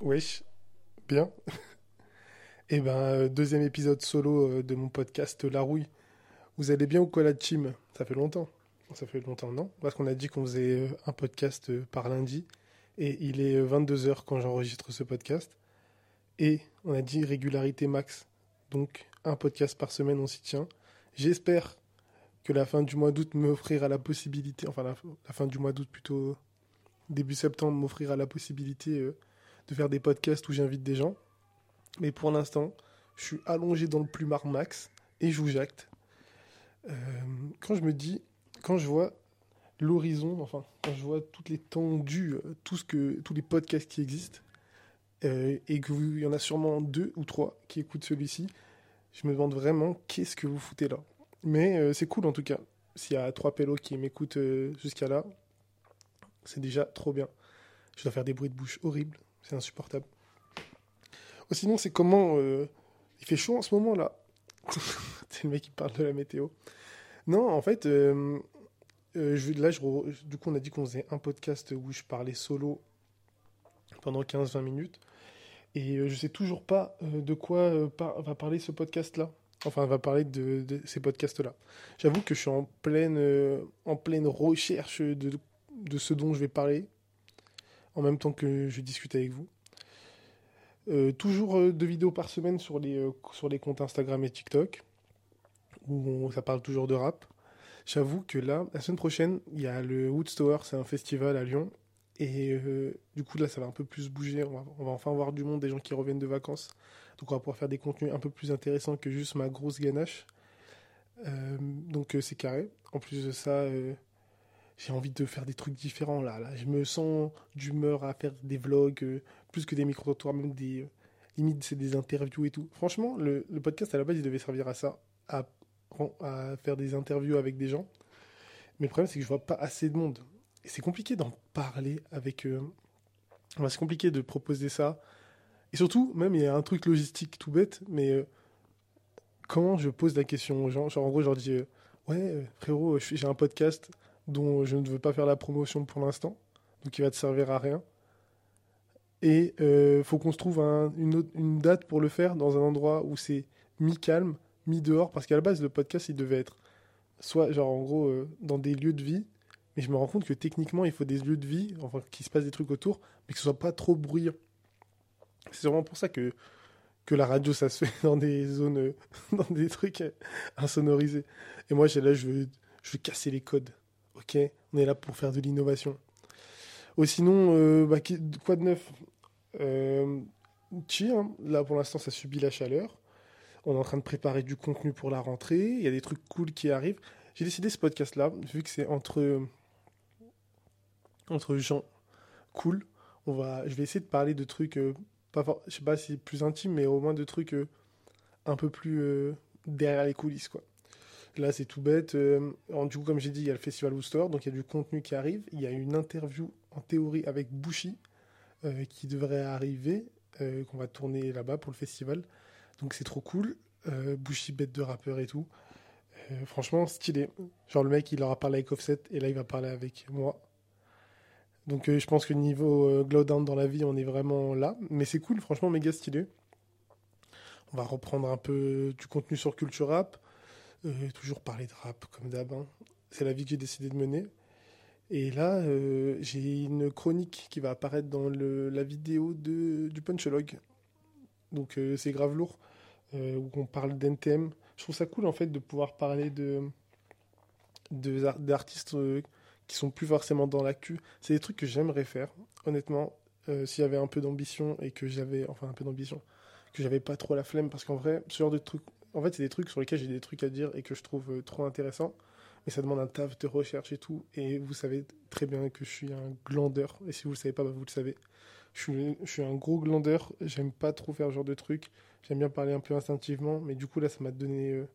Wesh, bien. Et ben, euh, deuxième épisode solo euh, de mon podcast La Rouille. Vous allez bien ou quoi la team? Ça fait longtemps. Ça fait longtemps, non? Parce qu'on a dit qu'on faisait euh, un podcast par lundi. Et il est 22h quand j'enregistre ce podcast. Et on a dit régularité max. Donc, un podcast par semaine, on s'y tient. J'espère que la fin du mois d'août m'offrira la possibilité, enfin la, la fin du mois d'août plutôt début septembre m'offrira la possibilité de faire des podcasts où j'invite des gens. Mais pour l'instant, je suis allongé dans le plumard max et je vous jacte. Euh, quand je me dis, quand je vois l'horizon, enfin, quand je vois toute l'étendue, euh, tout ce que, tous les podcasts qui existent, euh, et qu'il y en a sûrement deux ou trois qui écoutent celui-ci, je me demande vraiment qu'est-ce que vous foutez là? Mais c'est cool en tout cas. S'il y a trois pélos qui m'écoutent jusqu'à là, c'est déjà trop bien. Je dois faire des bruits de bouche horribles. C'est insupportable. Oh, sinon, c'est comment. Euh, il fait chaud en ce moment là. c'est le mec qui parle de la météo. Non, en fait, euh, euh, là, je, du coup, on a dit qu'on faisait un podcast où je parlais solo pendant 15-20 minutes. Et je sais toujours pas de quoi va parler ce podcast-là. Enfin, va parler de, ces podcasts-là. J'avoue que je suis en pleine, en pleine recherche de, de ce dont je vais parler en même temps que je discute avec vous. Euh, toujours euh, deux vidéos par semaine sur les, euh, sur les comptes Instagram et TikTok, où ça parle toujours de rap. J'avoue que là, la semaine prochaine, il y a le Woodstower, c'est un festival à Lyon. Et du coup, là, ça va un peu plus bouger. On va, enfin voir du monde, des gens qui reviennent de vacances. Donc, on va pouvoir faire des contenus un peu plus intéressants que juste ma grosse ganache. donc, c'est carré. En plus de ça, j'ai envie de faire des trucs différents là. là. Je me sens d'humeur à faire des vlogs, euh, plus que des micro-trottoirs, même des. Euh, limite, c'est des interviews et tout. Franchement, le, podcast à la base, il devait servir à ça, à, à faire des interviews avec des gens. Mais le problème, c'est que je vois pas assez de monde. Et c'est compliqué d'en parler avec. eux. c'est compliqué de proposer ça. Et surtout, même, il y a un truc logistique tout bête, mais euh, comment je pose la question aux gens? Genre, en gros, je leur dis Ouais, frérot, j'ai un podcast dont je ne veux pas faire la promotion pour l'instant, donc il va te servir à rien. Et il euh, faut qu'on se trouve une, date pour le faire dans un endroit où c'est mi-calme, mi-dehors, parce qu'à la base, le podcast, il devait être soit, genre, en gros, euh, dans des lieux de vie, mais je me rends compte que techniquement, il faut des lieux de vie, enfin, qu'il se passe des trucs autour, mais que ce soit pas trop bruyant. C'est sûrement pour ça que, que la radio, ça se fait dans des zones, euh, dans des trucs insonorisés. Et moi, là, je veux, je veux casser les codes. Ok, on est là pour faire de l'innovation. Oh, sinon, euh, bah, quoi de neuf? Euh, hein. Là, pour l'instant, ça subit la chaleur. On est en train de préparer du contenu pour la rentrée. Il y a des trucs cool qui arrivent. J'ai décidé ce podcast-là, vu que c'est entre, entre gens cool. On va, je vais essayer de parler de trucs, euh, pas, je sais pas si plus intimes, mais au moins de trucs euh, un peu plus derrière les coulisses, quoi. Là, c'est tout bête. Euh, du coup, comme j'ai dit, il y a le Festival Wooster, donc il y a du contenu qui arrive. Il y a une interview en théorie avec Bushi euh, qui devrait arriver, euh, qu'on va tourner là-bas pour le festival. Donc c'est trop cool. Bushi, bête de rappeur et tout. franchement, stylé. Genre, le mec, il aura parlé avec Offset et là, il va parler avec moi. Donc je pense que niveau Glowdown dans la vie, on est vraiment là. Mais c'est cool, franchement, méga stylé. On va reprendre un peu du contenu sur Culture Rap. Euh, toujours parler de rap comme d'hab. Hein. C'est la vie que j'ai décidé de mener. Et là, euh, j'ai une chronique qui va apparaître dans la vidéo du Punchlog. Donc euh, c'est grave lourd, où on parle d'NTM. Je trouve ça cool en fait de pouvoir parler d'artistes qui sont plus forcément dans l'actu. C'est des trucs que j'aimerais faire, honnêtement, s'il y avait un peu d'ambition et que j'avais, enfin un peu d'ambition, que j'avais pas trop la flemme, parce qu'en vrai, ce genre de trucs en fait, c'est des trucs sur lesquels j'ai des trucs à dire et que je trouve euh, trop intéressants. Mais ça demande un taf de recherche et tout. Et vous savez très bien que je suis un glandeur. Et si vous le savez pas, bah, vous le savez. Je suis, un gros glandeur. J'aime pas trop faire ce genre de trucs. J'aime bien parler un peu instinctivement. Mais du coup, là, ça m'a donné euh,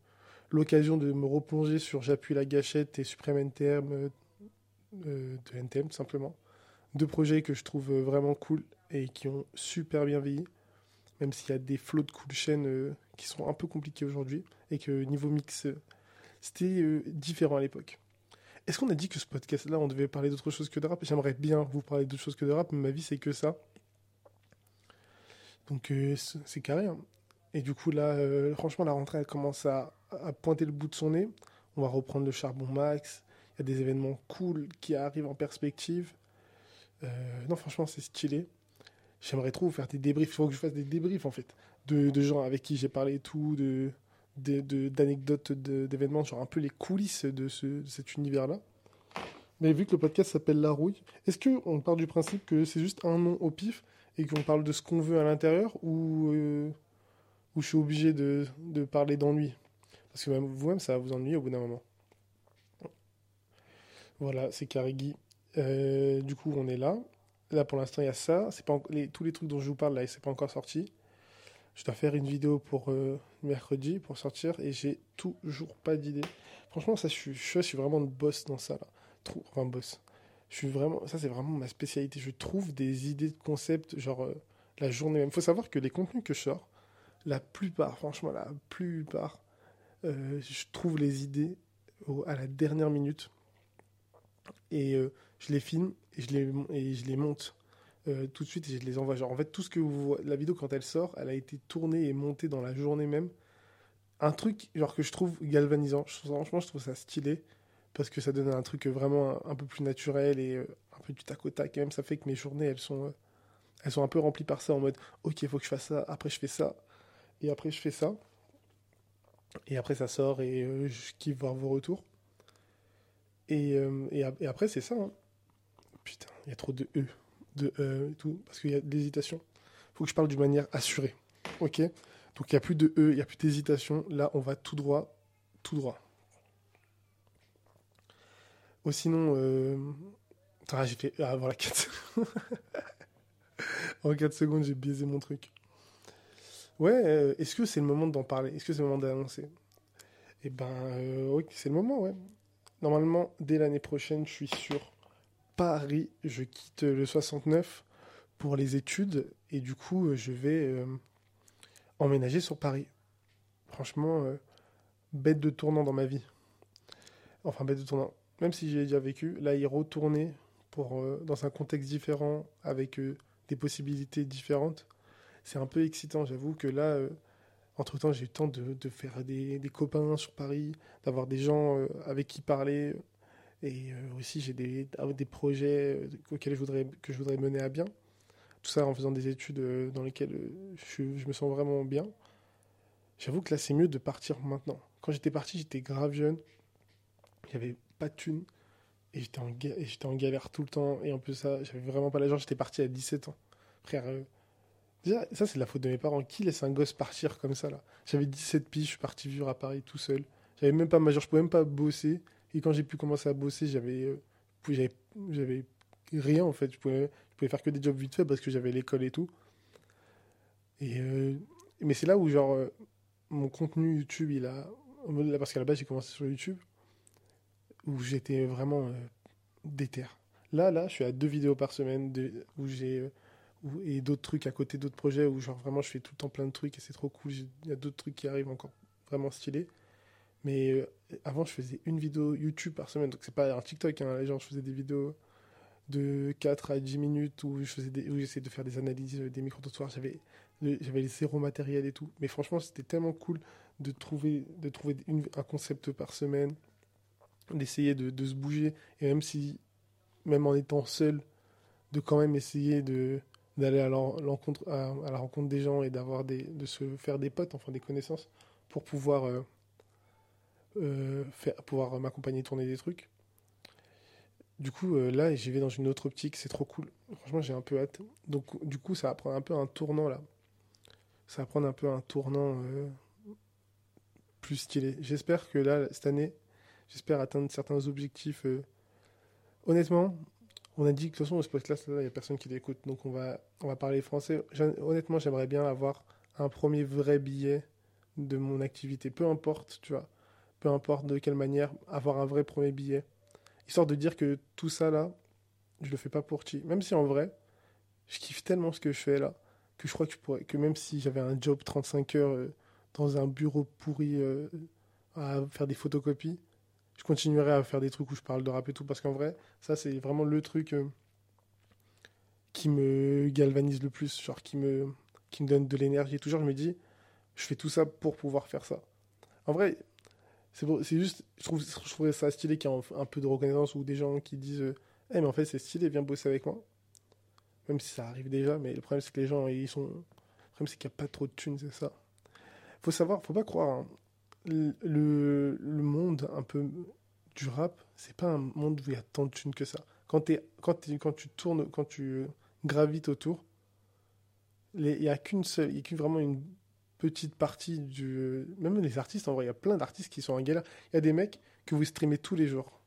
l'occasion de me replonger sur J'appuie la gâchette et Supreme NTM euh, de NTM, tout simplement. Deux projets que je trouve vraiment cool et qui ont super bien vieilli même s'il y a des flots de cool chaînes qui sont un peu compliqués aujourd'hui, et que niveau mix, euh, c'était euh, différent à l'époque. Est-ce qu'on a dit que ce podcast-là, on devait parler d'autre chose que de rap? J'aimerais bien vous parler d'autre chose que de rap, mais ma vie, c'est que ça. Donc euh, c'est carré. Hein. Et du coup, là, franchement, la rentrée, elle commence à, pointer le bout de son nez. On va reprendre le charbon max. Il y a des événements cool qui arrivent en perspective. Non, franchement, c'est stylé. J'aimerais trop faire des débriefs. Il faut que je fasse des débriefs, en fait, de, gens avec qui j'ai parlé et tout, de, d'anecdotes d'événements, genre un peu les coulisses de, ce, de cet univers-là. Mais vu que le podcast s'appelle La Rouille, est-ce qu'on part du principe que c'est juste un nom au pif et qu'on parle de ce qu'on veut à l'intérieur ou, euh, ou je suis obligé de, de parler d'ennui? Parce que vous-même, ça va vous ennuyer au bout d'un moment. Voilà, c'est Carigui. Euh, du coup, on est là. Là, pour l'instant, il y a ça. C'est pas tous les trucs dont je vous parle, là, c'est pas encore sorti. Je dois faire une vidéo pour euh, mercredi, pour sortir, et j'ai toujours pas d'idée. Franchement, ça, je suis, vraiment de boss dans ça, là enfin boss. Je ça c'est vraiment ma spécialité. Je trouve des idées de concept, genre euh, la journée même. Il faut savoir que les contenus que je sors, la plupart, franchement la plupart, euh, je trouve les idées à la dernière minute et je les filme et je les monte tout de suite je les envoie. Genre en fait tout ce que vous voyez, la vidéo quand elle sort, elle a été tournée et montée dans la journée même. Un truc genre que je trouve galvanisant. Franchement, je trouve ça stylé parce que ça donne un truc vraiment un, peu plus naturel et euh, un peu du tac au tac. Même ça fait que mes journées, elles sont, euh, elles sont un peu remplies par ça, en mode, ok, il faut que je fasse ça, après je fais ça, et après je fais ça. Et après ça sort et euh, je kiffe voir vos retours. Et, et, après c'est ça. Hein. Putain, il y a trop de E, de E et tout, parce qu'il y a de l'hésitation. faut que je parle d'une manière assurée. Ok? Donc il n'y a plus de E, il n'y a plus d'hésitation. Là, on va tout droit, tout droit. Ou sinon, euh... ah, j'ai fait. Ah, voilà, 4 En 4 secondes, j'ai biaisé mon truc. Ouais, euh, est-ce que c'est le moment d'en parler? Est-ce que c'est le moment d'annoncer? Eh ben, euh, oui, c'est le moment, ouais. Normalement, dès l'année prochaine, je suis sur Paris. Je quitte le 69 pour les études et du coup, je vais euh, emménager sur Paris. Franchement, bête de tournant dans ma vie. Enfin, bête de tournant même si j'ai déjà vécu, là, y retourner euh, dans un contexte différent, avec euh, des possibilités différentes, c'est un peu excitant. J'avoue que là, euh, entre-temps, j'ai eu le temps de, faire des, copains sur Paris, d'avoir des gens avec qui parler. Et aussi, j'ai des, des projets auxquels je voudrais, que je voudrais mener à bien. Tout ça en faisant des études dans lesquelles je, je me sens vraiment bien. J'avoue que là, c'est mieux de partir maintenant. Quand j'étais parti, j'étais grave jeune. Avait pas de thunes. Et j'étais en, galère tout le temps. Et en plus, ça, j'avais vraiment pas l'argent. J'étais parti à 17 ans. Frère, euh, ça, c'est la faute de mes parents. Qui laisse un gosse partir comme ça, là? J'avais 17 piges, je suis parti vivre à Paris tout seul. J'avais même pas majeur, je pouvais même pas bosser. Et quand j'ai pu commencer à bosser, j'avais, euh, j'avais, j'avais rien, en fait. Je pouvais, je pouvais faire que des jobs vite fait parce que j'avais l'école et tout. Et, euh, mais c'est là où, genre, mon contenu YouTube, il a. Parce qu'à la base, j'ai commencé sur YouTube où j'étais vraiment euh, déter. Là, là, je suis à deux vidéos par semaine où j'ai euh, et d'autres trucs à côté d'autres projets où genre vraiment je fais tout le temps plein de trucs et c'est trop cool. Il y a d'autres trucs qui arrivent encore vraiment stylés. Mais euh, avant, je faisais une vidéo YouTube par semaine, donc c'est pas un TikTok. Hein, genre, je faisais des vidéos de 4 à 10 minutes où je faisais j'essayais de faire des analyses des micro-trottoirs. J'avais j'avais les zéro matériel et tout. Mais franchement, c'était tellement cool de trouver de trouver un concept par semaine d'essayer de, se bouger, et même si, même en étant seul, de quand même essayer de d'aller à, l'encontre, à, la rencontre des gens et d'avoir des, de se faire des potes, enfin des connaissances, pour pouvoir, euh, euh, faire, pouvoir m'accompagner tourner des trucs. Du coup, euh, là, j'y vais dans une autre optique, c'est trop cool. Franchement, j'ai un peu hâte. Donc, du coup, ça va prendre un peu un tournant là. Ça va prendre un peu un tournant plus stylé. J'espère que là, cette année, J'espère atteindre certains objectifs. Euh. Honnêtement, on a dit que de toute façon, ce podcast il n'y a personne qui l'écoute. Donc, on va, on va parler français. Honnêtement, j'aimerais bien avoir un premier vrai billet de mon activité. Peu importe, tu vois. Peu importe de quelle manière, avoir un vrai premier billet. Histoire de dire que tout ça, là, je le fais pas pour qui. Même si en vrai, je kiffe tellement ce que je fais là, que je crois que je pourrais, que même si j'avais un job 35 heures euh, dans un bureau pourri euh, à faire des photocopies, je continuerai à faire des trucs où je parle de rap et tout, parce qu'en vrai, ça, c'est vraiment le truc euh, qui me galvanise le plus, genre qui me, qui me donne de l'énergie. Toujours, je me dis, je fais tout ça pour pouvoir faire ça. En vrai, c'est juste, je trouve, je trouverais ça stylé qu'il y ait un, peu de reconnaissance ou des gens qui disent, eh, mais en fait, c'est stylé, viens bosser avec moi. Même si ça arrive déjà, mais le problème, c'est que les gens, ils sont. Le problème, c'est qu'il n'y a pas trop de thunes, c'est ça. Faut savoir, faut pas croire. Hein. Le, le, monde un peu du rap, c'est pas un monde où il y a tant de thunes que ça. Quand, es, quand, quand tu tournes, quand tu gravites autour, il n'y a qu'une seule, il y a vraiment une petite partie du. Même les artistes, en vrai, il y a plein d'artistes qui sont en galère. Il y a des mecs que vous streamez tous les jours.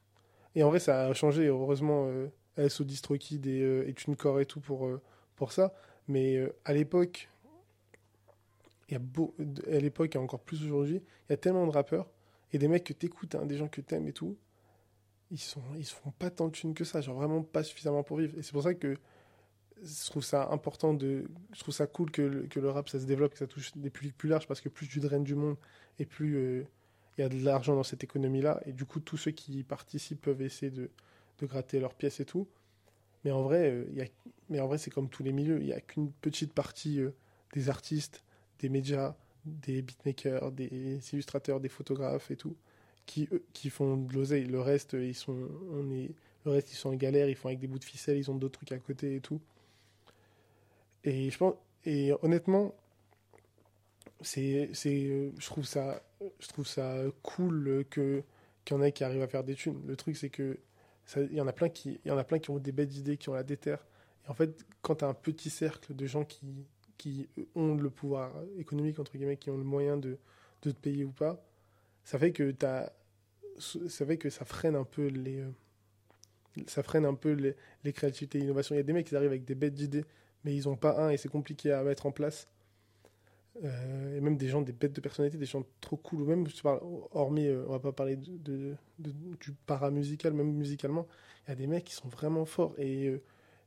Et en vrai, ça a changé, heureusement, euh, SO DistroKid et, euh, et TuneCore et tout pour, euh, pour ça. Mais euh, à l'époque, il y a beau, à l'époque et encore plus aujourd'hui, il y a tellement de rappeurs et des mecs que t'écoutes, hein, des gens que t'aimes et tout. Ils sont, ils se font pas tant de thunes que ça, genre vraiment pas suffisamment pour vivre. Et c'est pour ça que je trouve ça important de je trouve ça cool que le, rap ça se développe que ça touche des publics plus larges parce que plus tu draines du monde et plus euh, il y a de l'argent dans cette économie là et du coup tous ceux qui y participent peuvent essayer de, gratter leurs pièces et tout. Mais en vrai euh, mais en vrai c'est comme tous les milieux. Il y a qu'une petite partie euh, des artistes des médias des beatmakers des illustrateurs des photographes et tout qui qui font de l'oseille. Le reste ils sont on est le reste ils sont en galère ils font avec des bouts de ficelle ils ont d'autres trucs à côté et tout et je pense, et honnêtement, c'est, c'est, je trouve ça, je trouve ça cool que qu'il y en ait qui arrivent à faire des thunes. Le truc, c'est que il y en a plein qui, il y en a plein qui ont des belles idées, qui ont la déterre. Et en fait, quand tu as un petit cercle de gens qui, qui ont le pouvoir économique entre guillemets, qui ont le moyen de, de te payer ou pas, ça fait que t'as, ça fait que ça freine un peu les, ça freine un peu les, les créativités l'innovation. Il y a des mecs qui arrivent avec des bêtes d'idées, mais ils n'ont pas un et c'est compliqué à mettre en place. Euh, et même des gens, des bêtes de personnalité, des gens trop cool, ou même, hormis, euh, on va pas parler de, de, du paramusical, même musicalement, il y a des mecs qui sont vraiment forts. Et, euh,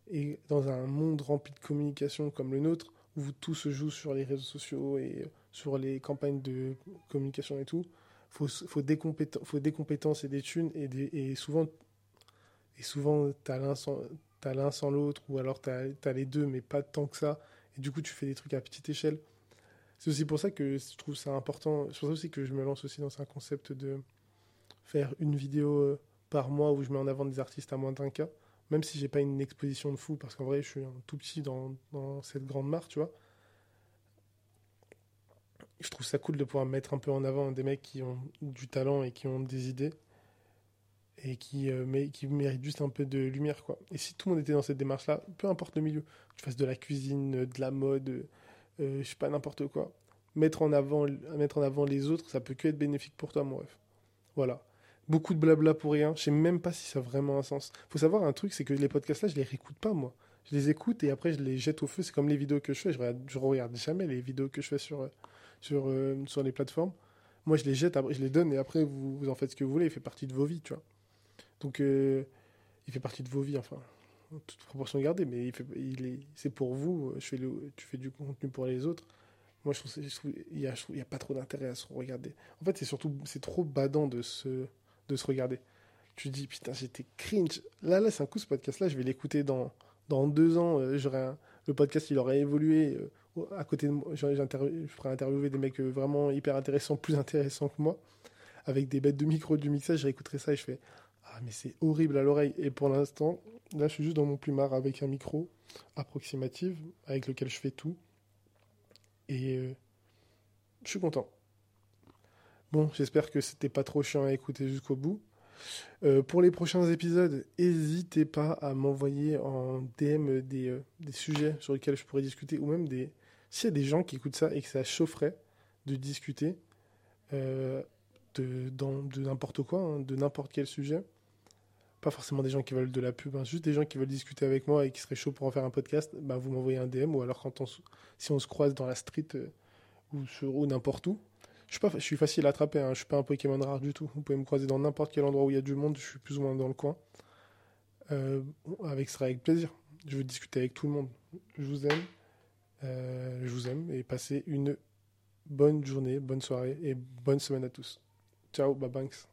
et dans un monde rempli de communication comme le nôtre, où tout se joue sur les réseaux sociaux et sur les campagnes de communication et tout, faut, faut, des, compétences et des thunes, et, des, et souvent, et souvent tu as t'as l'un sans l'autre, ou alors t'as as les deux, mais pas tant que ça, et du coup tu fais des trucs à petite échelle. C'est aussi pour ça que je trouve ça important, c'est pour ça aussi que je me lance aussi dans un concept de faire une vidéo euh, par mois où je mets en avant des artistes à moins d'un cas, même si j'ai pas une exposition de fou, parce qu'en vrai je suis un tout petit dans, dans cette grande marque, tu vois. Je trouve ça cool de pouvoir mettre un peu en avant des mecs qui ont du talent et qui ont des idées et qui, euh, qui mérite juste un peu de lumière. Quoi. Et si tout le monde était dans cette démarche-là, peu importe le milieu, que tu fasses de la cuisine, de la mode, euh, je sais pas, n'importe quoi, mettre en, avant, mettre en avant les autres, ça peut que être bénéfique pour toi, mon ref. Voilà. Beaucoup de blabla pour rien. Je sais même pas si ça a vraiment un sens. faut savoir un truc, c'est que les podcasts-là, je les réécoute pas, moi. Je les écoute et après, je les jette au feu. C'est comme les vidéos que je fais. Je regarde, je regarde jamais les vidéos que je fais sur, sur, euh, sur les plateformes. Moi, je les jette, je les donne et après, vous, vous en faites ce que vous voulez. Il fait partie de vos vies, tu vois. Donc, euh, il fait partie de vos vies, enfin, toute proportion gardée, mais c'est pour vous. Le, tu fais du contenu pour les autres. Moi, je trouve, il n'y a, pas trop d'intérêt à se regarder. En fait, c'est surtout, c'est trop badant de se, de se regarder. Tu dis, putain, j'étais cringe. Là, là, c'est un coup, ce podcast-là, je vais l'écouter dans, dans deux ans. Euh, j'aurai le podcast, il aurait évolué. Euh, à côté de moi, je ferai interviewer des mecs vraiment hyper intéressants, plus intéressants que moi, avec des bêtes de micro, du mixage. Je réécouterai ça et je fais, ah, mais c'est horrible à l'oreille. Et pour l'instant, là, je suis juste dans mon plumard avec un micro approximatif avec lequel je fais tout. Et euh, je suis content. Bon, j'espère que c'était pas trop chiant à écouter jusqu'au bout. Euh, pour les prochains épisodes, n'hésitez pas à m'envoyer en DM des, euh, des, sujets sur lesquels je pourrais discuter, ou même des. S'il y a des gens qui écoutent ça et que ça chaufferait de discuter de, n'importe quoi, hein, de n'importe quel sujet, pas forcément des gens qui veulent de la pub, hein, juste des gens qui veulent discuter avec moi et qui seraient chauds pour en faire un podcast, bah, vous m'envoyez un DM ou alors quand on, si on se croise dans la street euh, ou, ou n'importe où. Je suis, pas, je suis facile à attraper, hein, je suis pas un Pokémon rare du tout. Vous pouvez me croiser dans n'importe quel endroit où il y a du monde, je suis plus ou moins dans le coin. Euh, avec, ce sera avec plaisir. Je veux discuter avec tout le monde. Je vous aime. Euh, je vous aime et passez une bonne journée, bonne soirée et bonne semaine à tous. Ciao, bye banks.